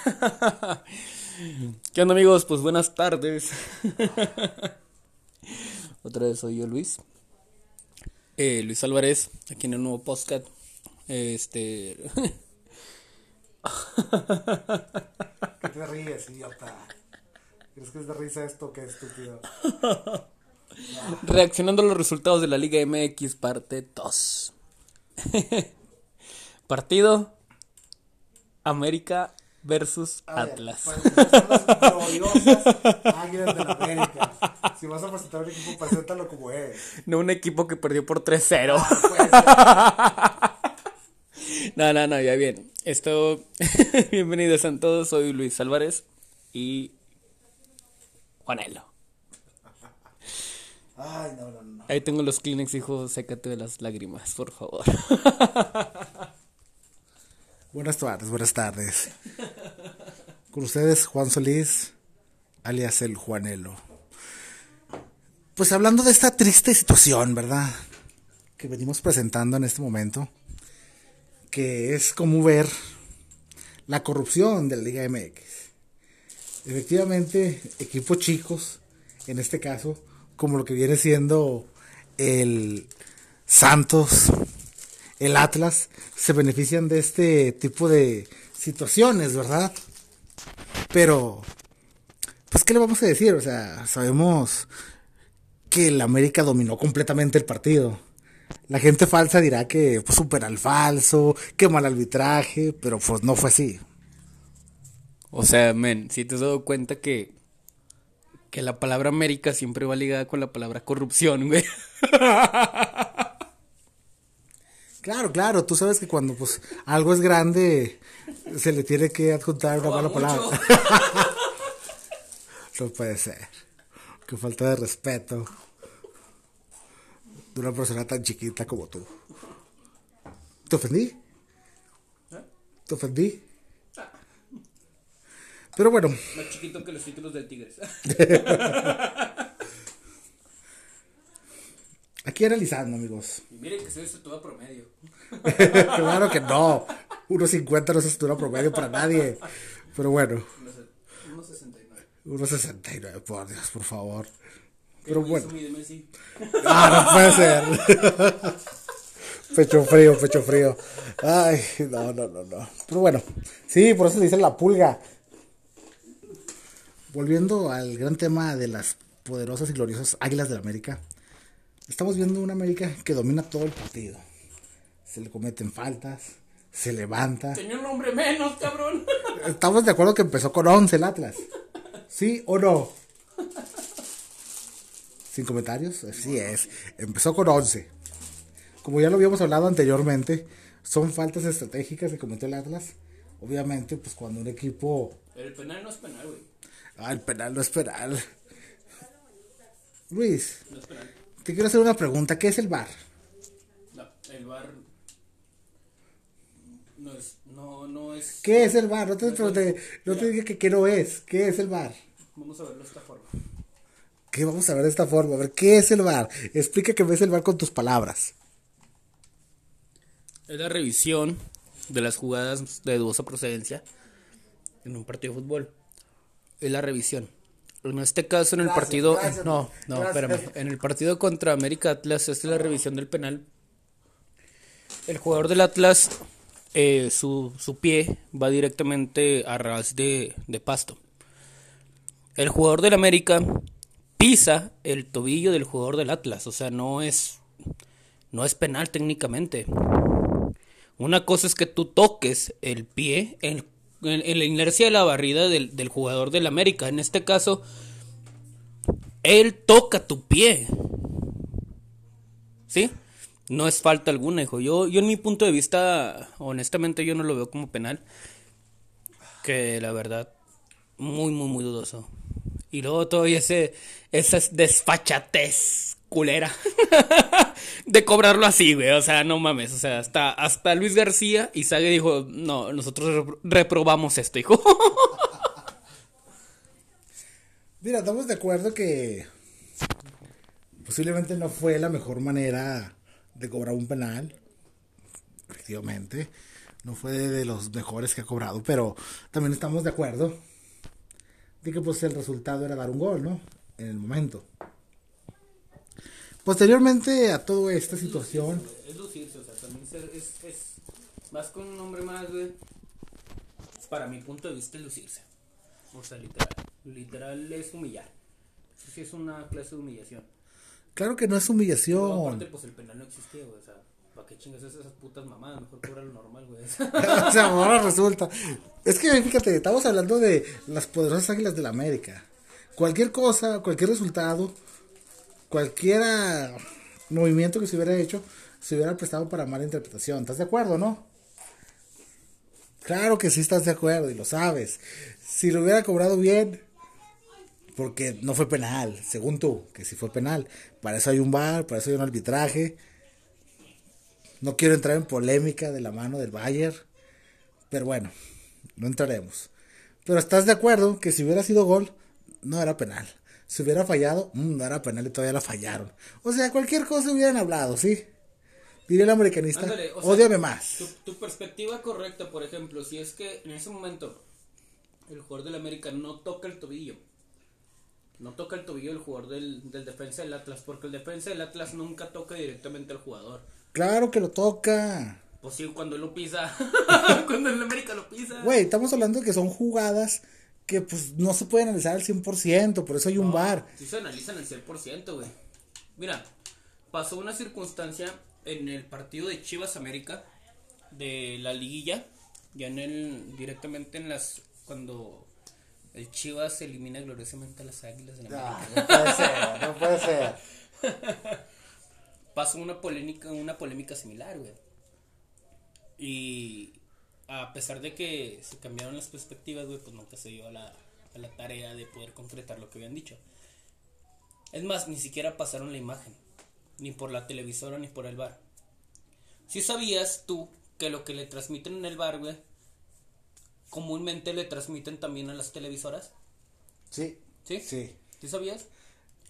¿Qué onda amigos? Pues buenas tardes. Otra vez soy yo Luis. Eh, Luis Álvarez, aquí en el nuevo podcast. Este... ¿Qué te ríes, idiota? ¿Crees que es de risa esto? Qué estúpido. Reaccionando a los resultados de la Liga MX, parte 2. Partido América versus Atlas. pues, gloriosas Águilas de la América. Si vas a presentar un equipo, preséntalo como es. No un equipo que perdió por 3-0. Ah, pues, No, no, no, ya bien. Esto. Bienvenidos a todos. Soy Luis Álvarez y. Juanelo. Ay, no, no, no. Ahí tengo los Kleenex, hijo. Sécate de las lágrimas, por favor. Buenas tardes, buenas tardes. Con ustedes, Juan Solís, alias el Juanelo. Pues hablando de esta triste situación, ¿verdad? Que venimos presentando en este momento, que es como ver la corrupción de la Liga MX. Efectivamente, equipos chicos, en este caso, como lo que viene siendo el Santos, el Atlas, se benefician de este tipo de situaciones, ¿verdad? Pero, pues, ¿qué le vamos a decir? O sea, sabemos que el América dominó completamente el partido. La gente falsa dirá que pues, supera al falso, que mal arbitraje, pero pues no fue así. O sea, men, si te has dado cuenta que. Que la palabra América siempre va ligada con la palabra corrupción, güey. Claro, claro, tú sabes que cuando pues algo es grande se le tiene que adjuntar una mala palabra. no puede ser. Qué falta de respeto de una persona tan chiquita como tú. ¿Te ofendí? ¿Te ofendí? Pero bueno, Más chiquito que los títulos del Tigres. aquí analizando, amigos. Y miren que soy estatura promedio. claro que no. 1.50 no es estatura promedio para nadie. Pero bueno, 1.69. 1.69, por Dios, por favor. Pero bueno. Mídeme así. Ah, no puede ser. pecho frío, pecho frío. Ay, no, no, no, no. Pero bueno, sí, por eso le dicen la pulga. Volviendo al gran tema de las poderosas y gloriosas Águilas del América. Estamos viendo una América que domina todo el partido. Se le cometen faltas, se levanta. Tenía un nombre menos, cabrón. Estamos de acuerdo que empezó con 11 el Atlas. ¿Sí o no? Sin comentarios, así es. Empezó con 11. Como ya lo habíamos hablado anteriormente, son faltas estratégicas que cometió el Atlas. Obviamente, pues cuando un equipo... El penal no es penal, güey. Ah, el penal no es penal. Luis, No es penal. Te quiero hacer una pregunta. ¿Qué es el VAR? No, el bar. No es. No, no es. ¿Qué es el VAR? No te, pregunté- no te dije que qué no es. ¿Qué es el VAR? Vamos a verlo de esta forma. ¿Qué vamos a ver de esta forma? A ver, ¿qué es el VAR? Explica qué ves el VAR con tus palabras. Es la revisión de las jugadas de dudosa procedencia en un partido de fútbol. Es la revisión. En este caso, en el Gracias, partido. gracias, no, no, gracias. espérame. En el partido contra América Atlas, esta es la revisión del penal. El jugador del Atlas, eh, su, su pie va directamente a ras de, de pasto. El jugador del América pisa el tobillo del jugador del Atlas. O sea, no es. No es penal técnicamente. Una cosa es que tú toques el pie en, en- la inercia de la barrida del, del jugador del América. En este caso, él toca tu pie. ¿Sí? No es falta alguna, hijo. Yo, yo en mi punto de vista, honestamente, yo no lo veo como penal. Que la verdad, muy, muy, muy dudoso. Y luego todavía ese, esa desfachatez culera de cobrarlo así, güey. O sea, no mames. O sea, hasta, hasta Luis García y Sague dijo, no, nosotros repro- reprobamos esto, hijo. Mira, estamos de acuerdo que posiblemente no fue la mejor manera de cobrar un penal, efectivamente, no fue de los mejores que ha cobrado, pero también estamos de acuerdo de que pues el resultado era dar un gol, ¿no? En el momento. Posteriormente a toda esta situación... Es lucirse, o sea, también es, es, más con un nombre más, güey. Para mi punto de vista es lucirse. O sea, literal. Literal es humillar. Eso sí es una clase de humillación. Claro que no es humillación. aparte, pues el penal no existía, güey. O sea, ¿para qué chingas esas putas mamadas? Mejor cobra lo normal, güey. o sea, ahora resulta. Es que fíjate, estamos hablando de las poderosas águilas de la América. Cualquier cosa, cualquier resultado, cualquier movimiento que se hubiera hecho, se hubiera prestado para mala interpretación. ¿Estás de acuerdo, no? Claro que sí estás de acuerdo y lo sabes. Si lo hubiera cobrado bien, porque no fue penal, según tú, que sí fue penal. Para eso hay un bar, para eso hay un arbitraje. No quiero entrar en polémica de la mano del Bayern, pero bueno, no entraremos. Pero estás de acuerdo que si hubiera sido gol, no era penal. Si hubiera fallado, mm, no era penal y todavía la fallaron. O sea, cualquier cosa hubieran hablado, ¿sí? Diría el americanista, Ándale, más. Tu, perspectiva correcta, por ejemplo, si es que en ese momento el jugador del América no toca el tobillo. No toca el tobillo el jugador del, del defensa del Atlas, porque el defensa del Atlas nunca toca directamente al jugador. Claro que lo toca. Pues sí, cuando lo pisa. cuando el América lo pisa. Güey, estamos hablando de que son jugadas que pues no se pueden analizar al 100%, por eso hay un bar. Sí se analizan al 100%, güey. Mira, pasó una circunstancia en el partido de Chivas América de la liguilla, ya en el directamente en las cuando el Chivas elimina gloriosamente a las Águilas de la América. No, puede ser, no puede ser. Pasó una polémica, una polémica similar, güey. Y a pesar de que se cambiaron las perspectivas, güey, pues nunca se dio a la, a la tarea de poder concretar lo que habían dicho. Es más, ni siquiera pasaron la imagen, ni por la televisora ni por el bar. Si sabías tú que lo que le transmiten en el bar, güey, comúnmente le transmiten también a las televisoras? Sí. ¿Sí? Sí. ¿Sí sabías?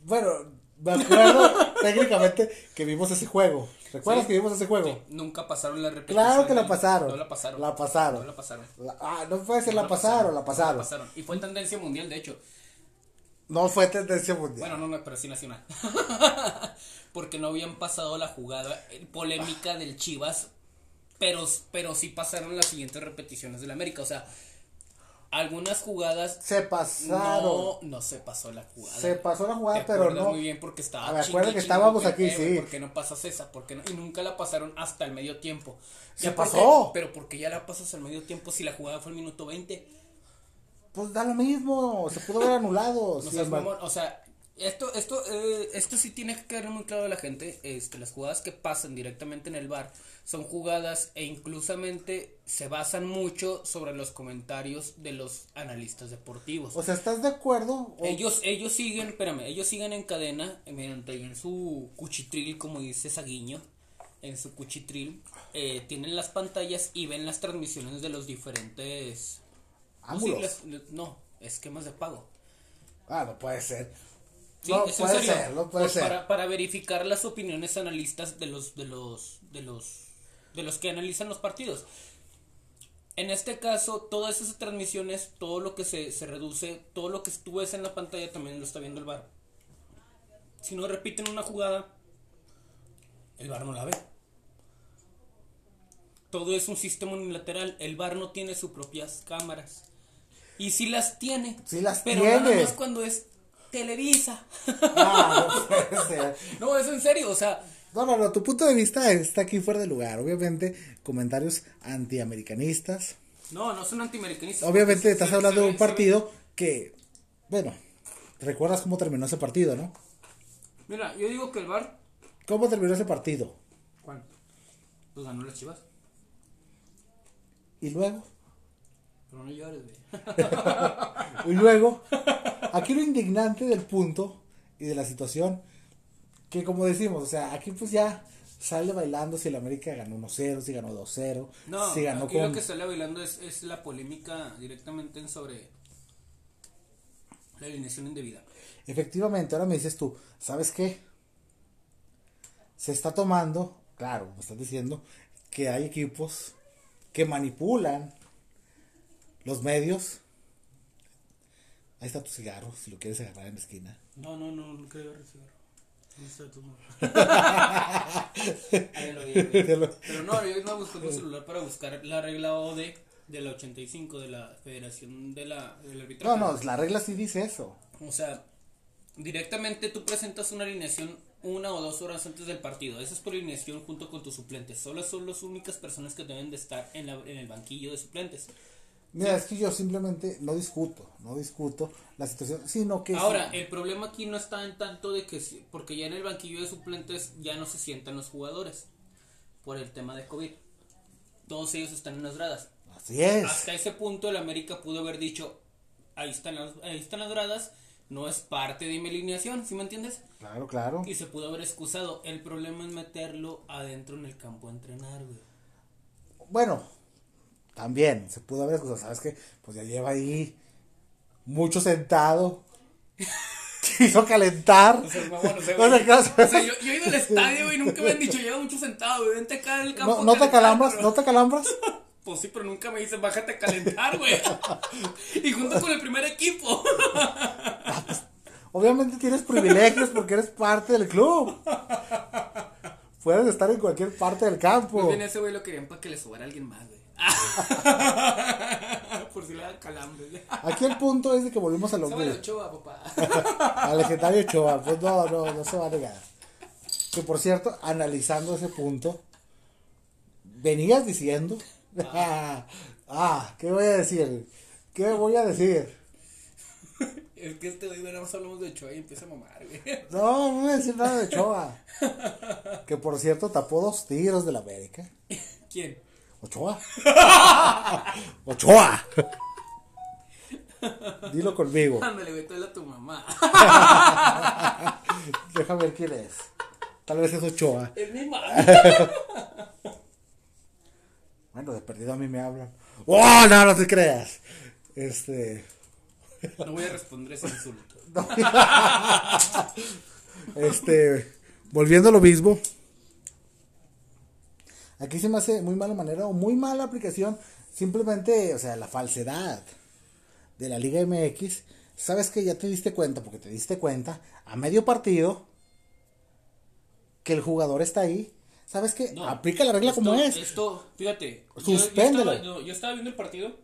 Bueno, me acuerdo técnicamente que vimos ese juego. ¿Recuerdas que vimos ese juego? nunca pasaron la repetición. Claro que la pasaron. No la pasaron. La pasaron. No la pasaron. ah, no puede ser la, pasaron, la pasaron. la pasaron. Y fue tendencia mundial, de hecho. No fue tendencia mundial. Bueno, no, no, pero sí nacional. Porque no habían pasado la jugada polémica del Chivas, pero, pero sí pasaron las siguientes repeticiones del América. O sea, algunas jugadas se pasaron. No, no se pasó la jugada. Se pasó la jugada, pero no. muy bien porque estaba. A ver, que estábamos aquí, sí. ¿Por qué no pasas esa? Porque no? Y nunca la pasaron hasta el medio tiempo. Se pasó. pero porque ya la pasas al medio tiempo si la jugada fue el minuto 20. Pues da lo mismo, se pudo haber anulado. o sea, esto, esto, eh, esto sí tiene que quedar muy claro a la gente. Este, las jugadas que pasan directamente en el bar son jugadas e inclusamente se basan mucho sobre los comentarios de los analistas deportivos. O sea, ¿estás de acuerdo? Ellos, ellos siguen, espérame, ellos siguen en cadena, mediante en su cuchitril, como dice Saguiño, en su cuchitril, eh, tienen las pantallas y ven las transmisiones de los diferentes ángulos. No, esquemas de pago. Ah, no puede ser. Sí, no, puede ser, no puede pues ser. Para, para verificar las opiniones analistas de los, de los, de los, de los que analizan los partidos. En este caso, todas esas transmisiones, todo lo que se, se reduce, todo lo que tú ves en la pantalla también lo está viendo el bar. Si no repiten una jugada, el bar no la ve. Todo es un sistema unilateral. El bar no tiene sus propias cámaras. Y si las tiene. Sí las pero tiene. nada más cuando es Televisa. Ah, no no, es en serio, o sea. No, no, no, tu punto de vista está aquí fuera de lugar. Obviamente, comentarios antiamericanistas. No, no son antiamericanistas. Obviamente, estás hablando de un partido que, bueno, ¿recuerdas cómo terminó ese partido, no? Mira, yo digo que el bar. ¿Cómo terminó ese partido? ¿Cuál? Pues ganó las chivas. ¿Y luego? Pero no llores, y luego, aquí lo indignante del punto y de la situación, que como decimos, o sea, aquí pues ya sale bailando si el América ganó 1-0, si ganó 2-0, no, si ganó aquí lo que sale bailando es, es la polémica directamente sobre la alineación indebida. Efectivamente, ahora me dices tú, ¿sabes qué? Se está tomando, claro, me estás diciendo que hay equipos que manipulan los medios. Ahí está tu cigarro, si lo quieres agarrar en la esquina. No, no, no, no creo recibir. Ahí lo Pero no, yo iba buscando un celular para buscar la regla OD de la 85 de la Federación de la, del Arbitraje. No, no, la regla sí dice eso. O sea, directamente tú presentas una alineación una o dos horas antes del partido. Esa es por alineación junto con tus suplentes. Solo son las únicas personas que deben de estar en, la- en el banquillo de suplentes. Mira, es que yo simplemente no discuto, no discuto la situación, sino que... Ahora, el problema aquí no está en tanto de que, porque ya en el banquillo de suplentes ya no se sientan los jugadores por el tema de COVID. Todos ellos están en las gradas. Así es. Hasta ese punto el América pudo haber dicho, ahí están las, ahí están las gradas, no es parte de mi alineación, ¿sí me entiendes? Claro, claro. Y se pudo haber excusado. El problema es meterlo adentro en el campo a entrenar, güey. Bueno, también se pudo haber excusado, ¿sabes qué? Pues ya lleva ahí mucho sentado. Quiso calentar. O sea, no, o sea, yo, yo he ido al estadio y nunca me han dicho, lleva mucho sentado, güey, vente acá en el campo. No, no te calentar", calambras, pero- no te calambras. Pues sí, pero nunca me dicen, bájate a calentar, güey. y junto con el primer equipo. Obviamente tienes privilegios porque eres parte del club. Puedes estar en cualquier parte del campo. Pues bien, ese güey lo querían para que le subara a alguien más, güey. Por si le da calambre. Aquí el punto es de que volvimos a lo mismo. Ochoa, papá. Al legendario Ochoa. Pues no, no, no se va a negar. Que por cierto, analizando ese punto, venías diciendo. ah, ¿qué voy a decir? ¿Qué voy a decir? Es que este güey, nada más hablamos de Ochoa y empieza a mamar, güey. No, no voy a decir nada de Ochoa. Que por cierto tapó dos tiros de la América. ¿Quién? Ochoa. Ochoa. Dilo conmigo. Ándale, güey, tú a tu mamá. Déjame ver quién es. Tal vez es Ochoa. Es mi mamá. Bueno, de perdido a mí me hablan. ¡Oh, no, no te creas! Este. No voy a responder ese insulto. Este. Volviendo a lo mismo. Aquí se me hace muy mala manera o muy mala aplicación. Simplemente, o sea, la falsedad de la Liga MX. Sabes que ya te diste cuenta, porque te diste cuenta a medio partido que el jugador está ahí. ¿Sabes qué? No, Aplica la regla como es. Esto, fíjate. yo- Yo, Suspéndelo. estaba, yo- estaba viendo el partido.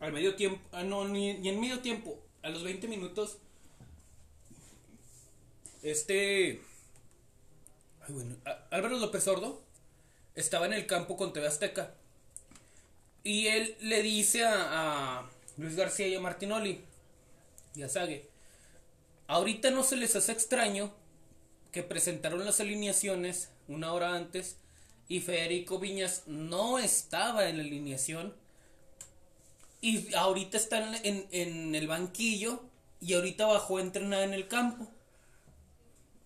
Al medio tiempo. Ah, no, ni, ni en medio tiempo. A los 20 minutos. Este. Ay, bueno. Álvaro López Sordo. Estaba en el campo con TV Azteca. Y él le dice a, a Luis García y a Martinoli. Y a Sague. Ahorita no se les hace extraño que presentaron las alineaciones una hora antes y Federico Viñas no estaba en la alineación y ahorita está en, en- en el banquillo y ahorita bajó a entrenar en el campo.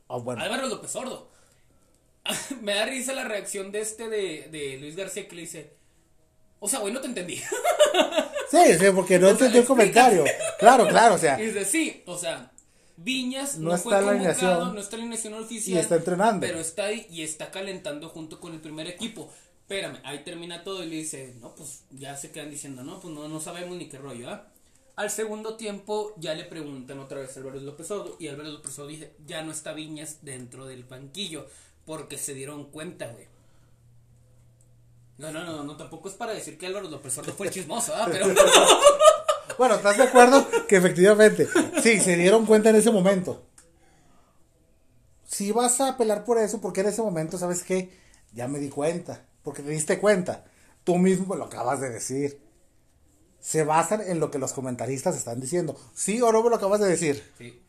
Ah, bueno. Álvaro López Sordo. Me da risa la reacción de este de, de Luis García que le dice, o sea, güey, no te entendí. Sí, sí, porque no O sea, entendí el comentario. Claro, claro, o sea. Y dice, sí, o sea, Viñas No no, está fue convocado, no está en la alineación oficial. Y está entrenando. Pero está ahí y está calentando junto con el primer equipo. Espérame, ahí termina todo y le dice, no, pues ya se quedan diciendo, no, pues no, no sabemos ni qué rollo, ¿ah? Al segundo tiempo ya le preguntan otra vez a Álvaro López Sordo y Álvaro López Sordo dice, ya no está Viñas dentro del banquillo porque se dieron cuenta, güey. No, no, no, no, tampoco es para decir que Álvaro López Sordo fue chismoso, ¿ah? Pero... Bueno, ¿estás de acuerdo? Que efectivamente, sí, se dieron cuenta en ese momento. Si vas a apelar por eso, porque en ese momento, ¿sabes qué? Ya me di cuenta, porque te diste cuenta. Tú mismo lo acabas de decir. Se basan en lo que los comentaristas están diciendo. ¿Sí o no me lo acabas de decir? Sí.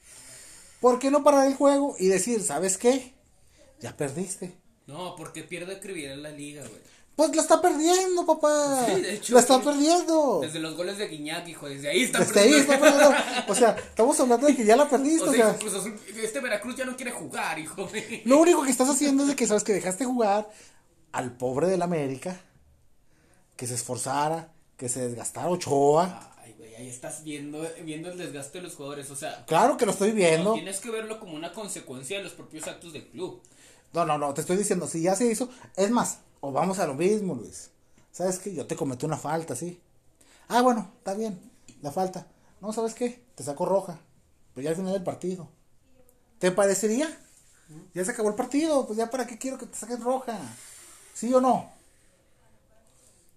¿Por qué no parar el juego y decir, ¿sabes qué? Ya perdiste. No, porque pierde en la liga, güey. Pues la está perdiendo, papá. Sí, de hecho, la está perdiendo. Desde los goles de Guiñac, hijo, desde ahí está Desde ahí está perdiendo. O sea, estamos hablando de que ya la perdiste. O O sea, este Veracruz ya no quiere jugar, hijo. güey. Lo único que estás haciendo es de que sabes que dejaste jugar al pobre del América, que se esforzara, que se desgastara Ochoa. Ay, güey, ahí estás viendo, viendo el desgaste de los jugadores. O sea, Claro que lo estoy no, viendo. tienes que verlo como una consecuencia de los propios actos del club. No, no, no, te estoy diciendo, si ya se hizo, es más, o vamos a lo mismo, Luis. ¿sabes qué? Yo te cometí una falta, sí. Ah, bueno, está bien, la falta. No, ¿sabes qué? Te saco roja. Pero ya al final del partido. ¿Te parecería? Ya se acabó el partido, pues ya para qué quiero que te saques roja. ¿Sí o no?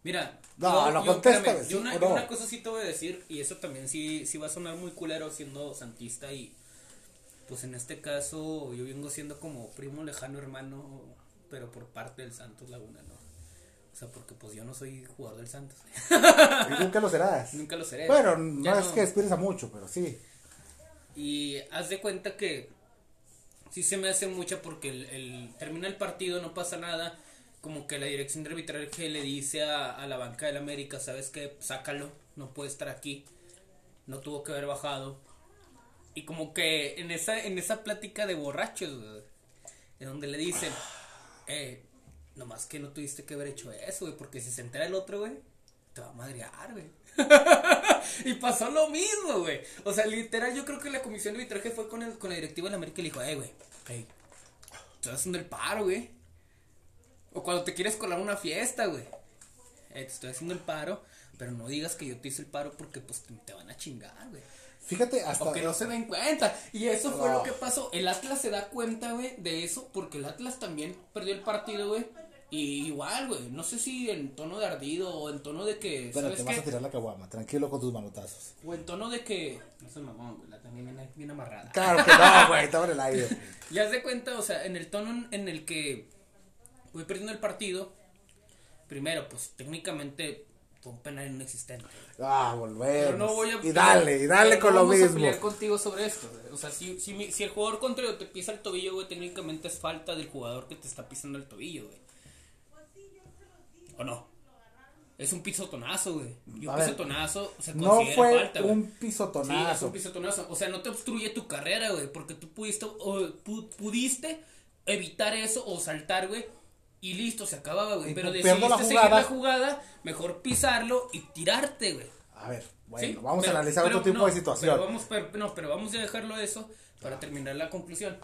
Mira, No, yo, yo, contesta, espérame, ¿sí yo una, no? una cosa sí te voy a decir, y eso también sí, sí va a sonar muy culero siendo santista y pues en este caso yo vengo siendo como primo lejano hermano, pero por parte del Santos Laguna, ¿no? O sea, porque pues yo no soy jugador del Santos. Y nunca lo serás. Nunca lo seré. Bueno, no Ya es que aspires a mucho, pero sí. Y haz de cuenta que sí se me hace mucha porque el, el- termina el partido, no pasa nada. Como que la dirección de arbitraje le dice a, a la banca del América, ¿sabes qué? Sácalo, no puede estar aquí. No tuvo que haber bajado. Y como que en esa, en esa plática de borrachos, güey, en donde le dicen, eh, nomás que no tuviste que haber hecho eso, güey, porque si se entera el otro, güey, te va a madrear, güey. y pasó lo mismo, güey. O sea, literal, yo creo que la comisión de arbitraje fue con, el, con la directiva de la América y le dijo, eh, güey, hey, estás haciendo el paro, güey. O cuando te quieres colar una fiesta, güey. Eh, te estoy haciendo el paro, pero no digas que yo te hice el paro porque pues te van a chingar, güey. Fíjate, hasta. O que no se den cuenta. Y eso fue lo que pasó. El Atlas se da cuenta, güey, de eso, porque el Atlas también perdió el partido, güey. Y igual, güey, no sé si en tono de ardido o en tono de que, Pero ¿sabes te vas qué? a tirar la caguama, tranquilo con tus manotazos. O en tono de que, no sé, mamón, güey, la también viene bien amarrada. Claro que no, güey, estaba en el aire. Ya de cuenta, o sea, en el tono en el que voy perdiendo el partido, primero, pues técnicamente un penal inexistente. Ah, volvemos. Pero no voy a. y dale, y dale con no lo vamos a mismo. pelear contigo sobre esto. O sea, si, si, el jugador contrario te pisa el tobillo, güey, técnicamente es falta del jugador que te está pisando el tobillo, güey. ¿O no? Es un pisotonazo, güey. Y un A ver, pisotonazo se No considera fue falta, güey. un Sí, es pisotonazo. un pisotonazo. O sea, no te obstruye tu carrera, güey. Porque tú pudiste, o, pu- pudiste evitar eso o saltar, güey. Y listo, se acababa, güey. Pero decidiste la seguir la jugada, mejor pisarlo y tirarte, güey. A ver, bueno, Sí, vamos pero- a analizar pero otro tipo no, de situación. Pero vamos, pero- no, pero vamos a dejarlo eso para terminar la conclusión.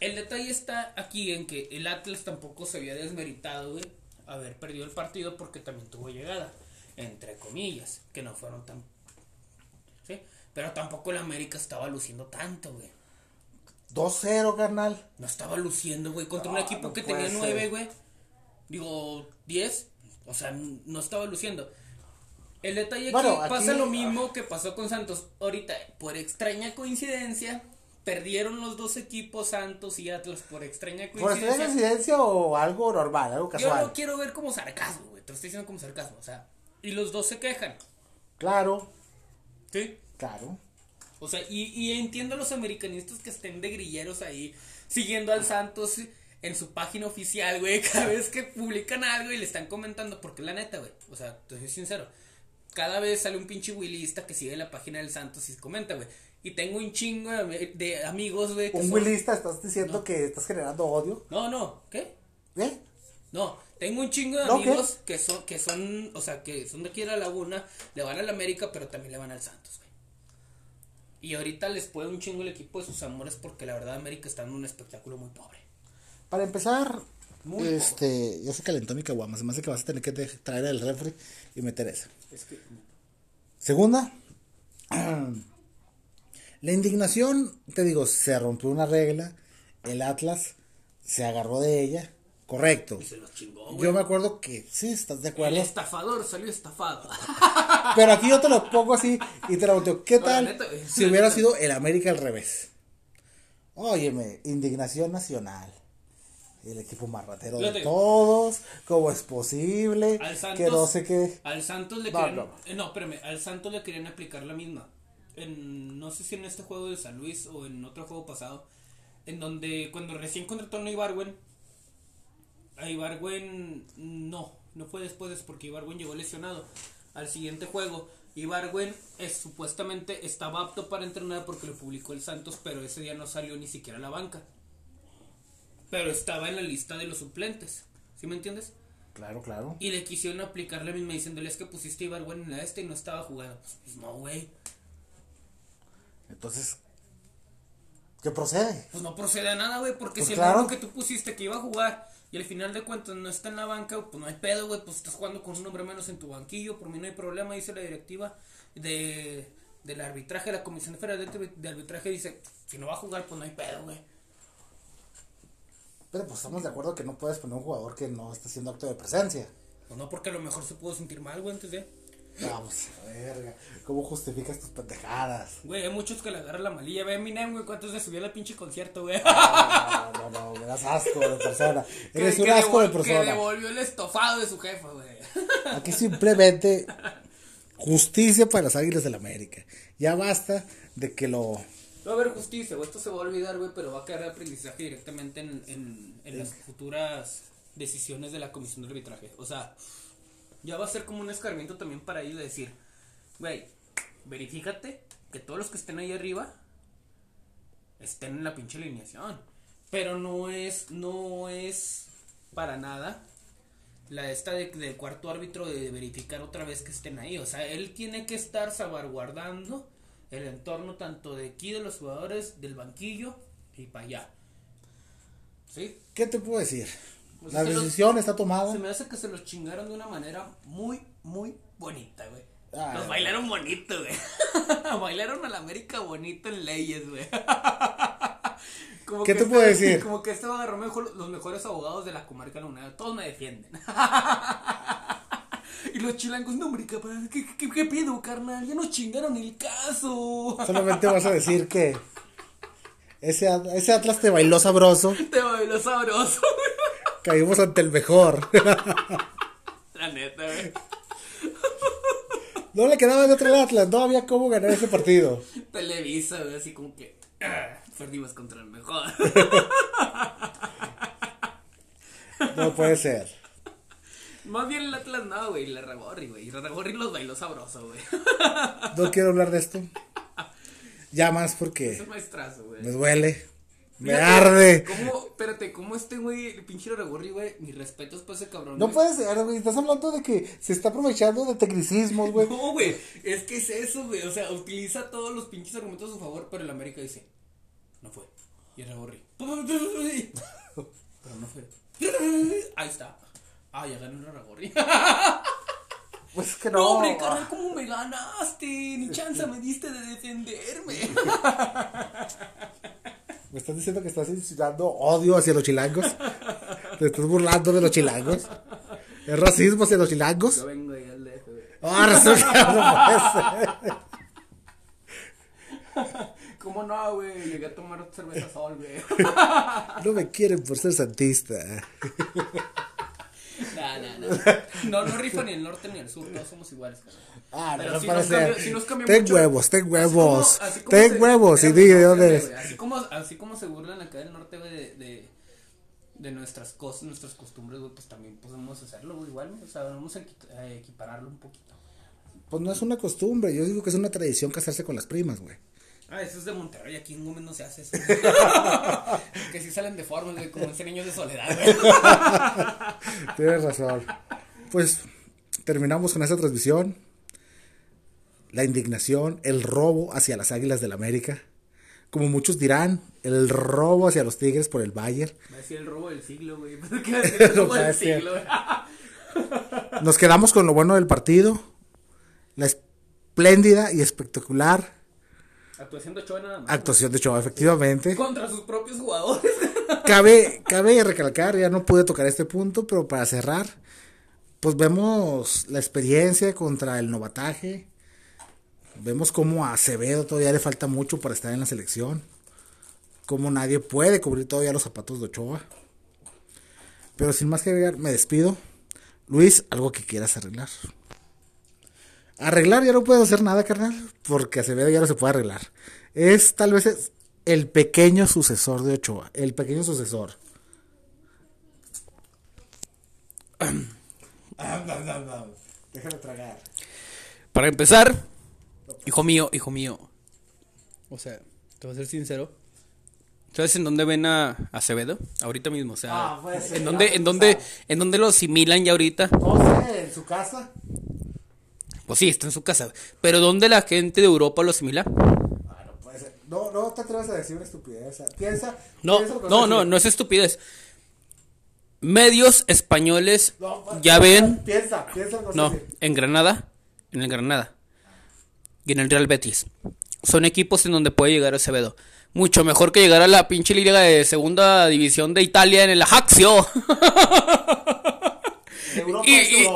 El detalle está aquí en que el Atlas tampoco se había desmeritado, güey, haber perdido el partido porque también tuvo llegada, entre comillas, que no fueron tan... ¿Sí? Pero tampoco el América estaba luciendo tanto, güey. 2-0, carnal. No estaba luciendo, güey, contra un equipo no que tenía ser. nueve, güey. Digo, diez. O sea, no estaba luciendo. El detalle aquí Bueno, aquí- pasa lo mismo que pasó con Santos. Ahorita, por extraña coincidencia, perdieron los dos equipos, Santos y Atlas, por extraña ¿Por extraña coincidencia. coincidencia o algo normal, algo Yo casual? lo quiero ver como sarcasmo, güey. Te lo estoy diciendo como sarcasmo. O sea, y los dos se quejan. Claro, Sí. claro. O sea, y, y entiendo a los americanistas que estén de grilleros ahí, siguiendo al Santos en su página oficial, güey, cada vez que publican algo y le están comentando, porque la neta, güey, o sea, te soy sincero, cada vez sale un pinche willista que sigue la página del Santos y comenta, güey, y tengo un chingo de, de amigos, güey, Un son- willista, estás diciendo que estás generando odio. No, no, ¿qué? ¿Eh? No, tengo un chingo de ¿No, qué? amigos que son, que son, o sea, que son de aquí de la laguna, le van al América, pero también le van al Santos. Y ahorita les puede un chingo el equipo de sus amores porque la verdad América está en un espectáculo muy pobre. Para empezar, Muy este, ya se calentó mi caguama. Se me hace que vas a tener que traer el refri y meter esa. Es que, Segunda, la indignación, te digo, se rompió una regla. El Atlas se agarró de ella. Correcto. se los chingó, güey. Yo me acuerdo que sí, estás de El acuerdo. estafador salió estafado. Pero aquí yo te lo pongo así y te lo volteo. ¿Qué No, tal neta, güey. si hubiera sido el América al revés? Óyeme, indignación nacional. El equipo más ratero de Fíjate. todos. ¿Cómo es posible? Al Santos, que no sé qué. Al Santos le No, querían. no. eh, No, espérame. Al Santos le querían aplicar la misma. En, no sé si en este juego de San Luis o en otro juego pasado. En donde cuando recién contrataron a Ibarwen. A Ibarwen no. No fue después, es porque Ibarwen llegó lesionado. Al siguiente juego. Ibarwen es, supuestamente estaba apto para entrenar porque lo publicó el Santos, pero ese día no salió ni siquiera a la banca. Pero estaba en la lista de los suplentes. ¿Sí me entiendes? Claro, claro. Y le quisieron aplicar la misma diciéndole es que pusiste a Ibargüen en la este y no estaba jugando. Pues, pues no, güey. Entonces, ¿Qué procede? Pues no procede a nada, güey, porque Pues si claro. el que tú pusiste que iba a jugar y al final de cuentas no está en la banca, pues no hay pedo, güey, pues estás jugando con un hombre menos en tu banquillo, por mí no hay problema, dice la directiva de del arbitraje, la Comisión Federal de, de Arbitraje dice, si no va a jugar, pues no hay pedo, güey. Pero pues estamos de acuerdo que no puedes poner un jugador que no está haciendo acto de presencia. Pues no, porque a lo mejor se pudo sentir mal, güey, antes de... Vamos, a verga. ¿Cómo justificas tus pendejadas? Güey, hay muchos que le agarran la malilla, ve Eminem, güey, cuántos le subió al pinche concierto, güey. No, no, no, me das asco de persona. Que- Eres un que asco de devol- Que persona. devolvió el estofado de su jefa, güey. Aquí simplemente justicia para las águilas del América. Ya basta de que lo. Va a haber justicia, güey. Esto se va a olvidar, güey, pero va a quedar de aprendizaje directamente en, en, en las futuras decisiones de la comisión de arbitraje. O sea, ya va a ser como un escarmiento también para ellos de decir, güey, verifícate que todos los que estén ahí arriba estén en la pinche alineación. Pero no es, no es para nada la esta de, del cuarto árbitro de verificar otra vez que estén ahí. O sea, él tiene que estar salvaguardando el entorno tanto de aquí de los jugadores, del banquillo y para allá. ¿Sí? ¿Qué te puedo decir? Pues La los- decisión está tomada. Se me hace que se los chingaron de una manera muy, muy bonita, güey. Ah, los bailaron bonito, güey. bailaron a la América bonito en leyes, güey. Como ¿Qué te puedo este- decir? Como que este agarró mejor, los mejores abogados de la comarca lunera. Todos me defienden. y los chilangos, no, hombre, ¿qué, qué, qué pedo, carnal? Ya nos chingaron el caso. Solamente vas a decir que ese, ese Atlas te bailó sabroso. Te bailó sabroso, Caímos ante el mejor. La neta, güey. No le quedaba de otro al Atlas. No había cómo ganar ese partido. Televisa, güey, así como que ah, perdimos contra el mejor. No puede ser. Más bien el Atlas no, güey, la Ragorri, güey. La Ragorri los bailó sabroso, güey. No quiero hablar de esto. Ya más porque Es maestrazo, güey. me duele. Me arde. ¿Cómo, espérate, cómo este güey, el pinche Ragorri, güey? Mis respetos para ese cabrón. No puede ser, güey. Estás hablando de que se está aprovechando de tecnicismos, güey. No, güey, es que es eso, güey. O sea, utiliza todos los pinches argumentos a su favor, pero el América dice, no fue. Y el Ragorri, pero no fue. Ahí está. Ah, ya ganó el Ragorri. Pues que No, no. hombre, carnal, ¿cómo me ganaste? Ni chance me diste de defenderme. Me estás diciendo que estás insinuando odio hacia los chilangos. Te estás burlando de los chilangos. ¿Es racismo hacia los chilangos? Yo vengo ahí al DF, güey. Ah, resulta que no puede ser. ¿Cómo no, güey? Llegué a tomar cerveza sol, güey. No me quieren por ser santista. No, no, no. No, no rifa ni el norte ni el sur, todos somos iguales, carnal. Ah, no, Pero no puede nos cambia- sí nos cambia ten mucho. huevos, ten Así huevos. como- así como ten se- huevos y espérame, di de espérame, dónde eres. Así como, así como se burlan acá del norte, güey, de, de, de nuestras cosas, nuestras costumbres, güey, pues también podemos hacerlo, güey, igual. O sea, vamos a equipararlo un poquito. Pues no es una costumbre. Yo digo que es una tradición casarse con las primas, güey. Ah, eso es de Monterrey, aquí en Gómez no se hace eso. que sí salen deformes, güey, como ese niño de soledad, güey. Tienes razón. Pues terminamos con esta transmisión. La indignación, el robo hacia las Águilas del América. Como muchos dirán, el robo hacia los Tigres por el Bayern. Va a decir el robo del siglo, güey. ¿Qué va a decir el robo del siglo, güey? Nos quedamos con lo bueno del partido. La espléndida y espectacular Actuación de Ochoa nada más. actuación de Choa, efectivamente. Contra sus propios jugadores. Cabe, cabe recalcar, ya no pude tocar este punto, pero para cerrar, pues vemos la experiencia contra el novataje. Vemos cómo a Acevedo todavía le falta mucho para estar en la selección. Cómo nadie puede cubrir todavía los zapatos de Ochoa. Pero sin más que agregar, me despido. Luis, algo que quieras arreglar. Arreglar ya no puedo hacer nada, carnal, porque Acevedo ya no se puede arreglar. Es tal vez es el pequeño sucesor de Ochoa, el pequeño sucesor. Déjame tragar. Para empezar, hijo mío, hijo mío. O sea, te voy a ser sincero. ¿Sabes en dónde ven a Acevedo? Ahorita mismo, o sea, Ah, puede ser, ¿en dónde, en dónde, en dónde lo asimilan ya ahorita? No sé, en su casa. Pues sí, está en su casa. Pero ¿dónde la gente de Europa lo asimila? Ah, no puede ser. No, no te atrevas a decir una estupidez. Piensa. No, piensa no, no, no es estupidez. Medios españoles No, ya ven, Piensa, piensa no, decir. en Granada, en el Granada y en el Real Betis. Son equipos en donde puede llegar Acevedo. Mucho mejor que llegar a la pinche liga de segunda división de Italia en el Ajaxio.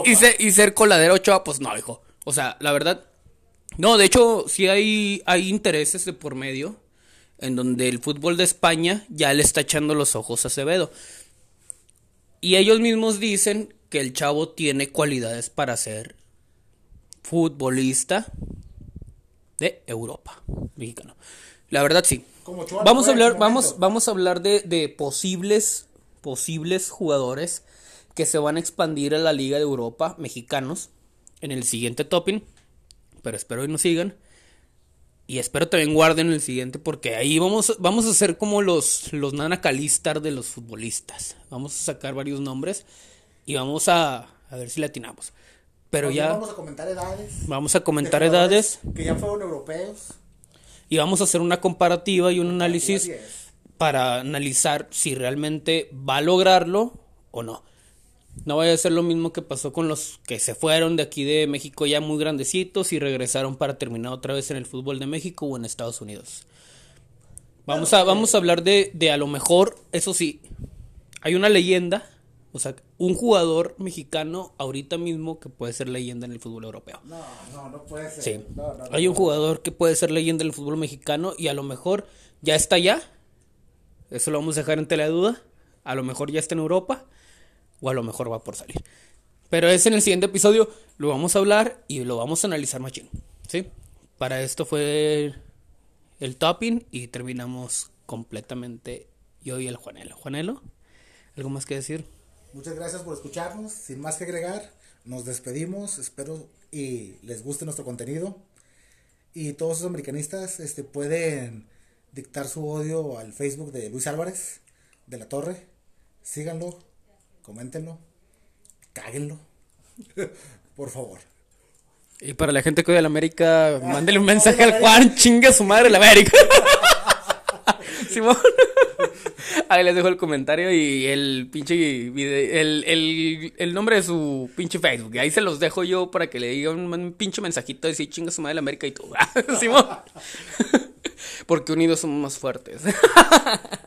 Y ser, y ser coladero Ochoa, pues no, hijo. O sea, la verdad. No, de hecho, sí hay, hay intereses de por medio. En donde el fútbol de España ya le está echando los ojos a Acevedo. Y ellos mismos dicen que el chavo tiene cualidades para ser futbolista de Europa, mexicano. La verdad sí. Vamos a hablar, vamos, vamos a hablar de, de posibles, posibles jugadores que se van a expandir a la Liga de Europa, mexicanos, en el siguiente topping. Pero espero y nos sigan. Y espero también guarden el siguiente porque ahí vamos, vamos a hacer como los, los Nana Calistar de los futbolistas. Vamos a sacar varios nombres y vamos a, a ver si le atinamos. Pero También ya Vamos a comentar edades. vamos a comentar edades Que ya fueron europeos. y vamos a hacer una comparativa y un análisis para analizar si realmente va a lograrlo o no. No vaya a ser lo mismo que pasó con los que se fueron de aquí de México ya muy grandecitos y regresaron para terminar otra vez en el fútbol de México o en Estados Unidos. Vamos a, vamos a hablar de, de a lo mejor, eso sí, hay una leyenda, o sea, un jugador mexicano ahorita mismo que puede ser leyenda en el fútbol europeo. No, no, no puede ser. Sí. No, no, no, Hay un jugador que puede ser leyenda del fútbol mexicano y a lo mejor ya está allá. Eso lo vamos a dejar en tela de duda. A lo mejor ya está en Europa o a lo mejor va por salir. Pero es en el siguiente episodio lo vamos a hablar y lo vamos a analizar machín. ¿Sí? Para esto fue el topping y terminamos completamente yo y el Juanelo. Juanelo, ¿algo más que decir? Muchas gracias por escucharnos. Sin más que agregar, nos despedimos. Espero y les guste nuestro contenido. Y todos los americanistas este, pueden dictar su odio al Facebook de Luis Álvarez de la Torre. Síganlo, coméntenlo, cáguenlo. por favor. Y para la gente que odia la América, mándele un mensaje al Juan, chinga su madre la América. Simón. Ahí les dejo el comentario y el pinche video, el, el, el nombre de su pinche Facebook. Ahí se los dejo yo para que le digan un, un pinche mensajito de decir chinga su madre la América y tú. Simón. Porque unidos somos más fuertes.